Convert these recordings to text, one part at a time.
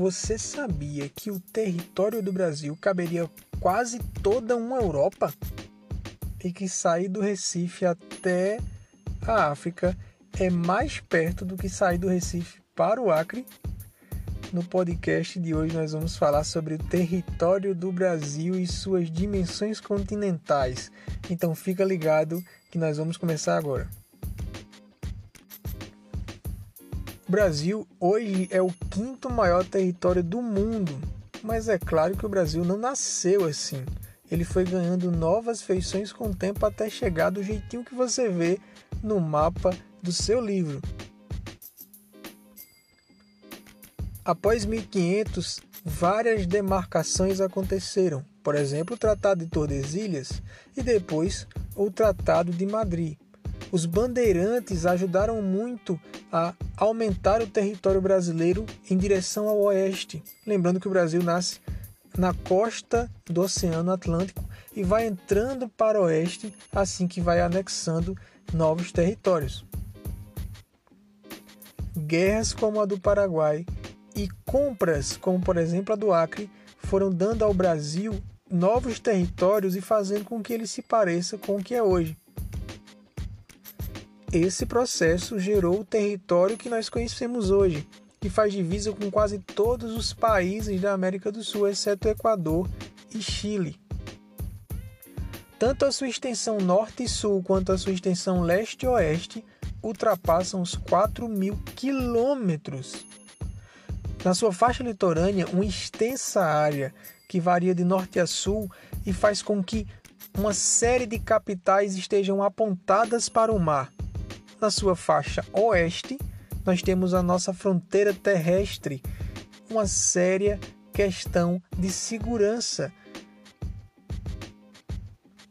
Você sabia que o território do Brasil caberia quase toda uma Europa? E que sair do Recife até a África é mais perto do que sair do Recife para o Acre? No podcast de hoje nós vamos falar sobre o território do Brasil e suas dimensões continentais. Então fica ligado que nós vamos começar agora. O Brasil hoje é o quinto maior território do mundo, mas é claro que o Brasil não nasceu assim. Ele foi ganhando novas feições com o tempo até chegar do jeitinho que você vê no mapa do seu livro. Após 1500, várias demarcações aconteceram, por exemplo, o Tratado de Tordesilhas e depois o Tratado de Madrid. Os bandeirantes ajudaram muito a aumentar o território brasileiro em direção ao oeste. Lembrando que o Brasil nasce na costa do Oceano Atlântico e vai entrando para o oeste assim que vai anexando novos territórios. Guerras como a do Paraguai e compras como, por exemplo, a do Acre foram dando ao Brasil novos territórios e fazendo com que ele se pareça com o que é hoje. Esse processo gerou o território que nós conhecemos hoje, que faz divisa com quase todos os países da América do Sul, exceto Equador e Chile. Tanto a sua extensão norte e sul quanto a sua extensão leste e oeste ultrapassam os 4 mil quilômetros. Na sua faixa litorânea, uma extensa área que varia de norte a sul e faz com que uma série de capitais estejam apontadas para o mar, na sua faixa oeste, nós temos a nossa fronteira terrestre, uma séria questão de segurança.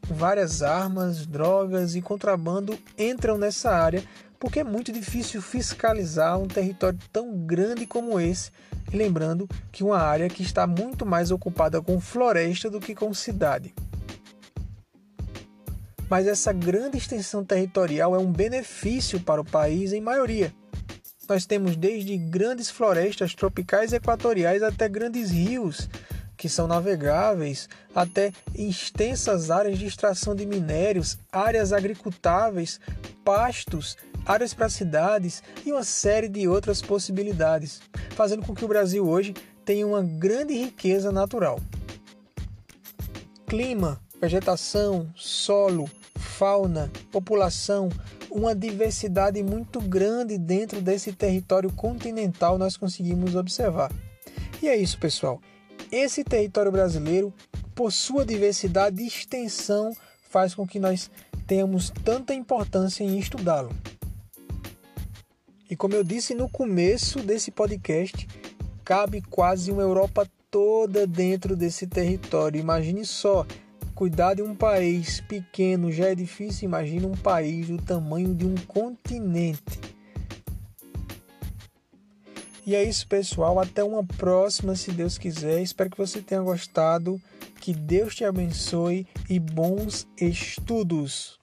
Várias armas, drogas e contrabando entram nessa área porque é muito difícil fiscalizar um território tão grande como esse. Lembrando que uma área que está muito mais ocupada com floresta do que com cidade mas essa grande extensão territorial é um benefício para o país em maioria. Nós temos desde grandes florestas tropicais e equatoriais até grandes rios que são navegáveis, até extensas áreas de extração de minérios, áreas agricultáveis, pastos, áreas para cidades e uma série de outras possibilidades, fazendo com que o Brasil hoje tenha uma grande riqueza natural. Clima, vegetação, solo, fauna, população, uma diversidade muito grande dentro desse território continental nós conseguimos observar. E é isso, pessoal. Esse território brasileiro, por sua diversidade e extensão, faz com que nós tenhamos tanta importância em estudá-lo. E como eu disse no começo desse podcast, cabe quase uma Europa toda dentro desse território. Imagine só, Cuidar de um país pequeno já é difícil, imagina um país do tamanho de um continente. E é isso, pessoal. Até uma próxima, se Deus quiser. Espero que você tenha gostado. Que Deus te abençoe e bons estudos.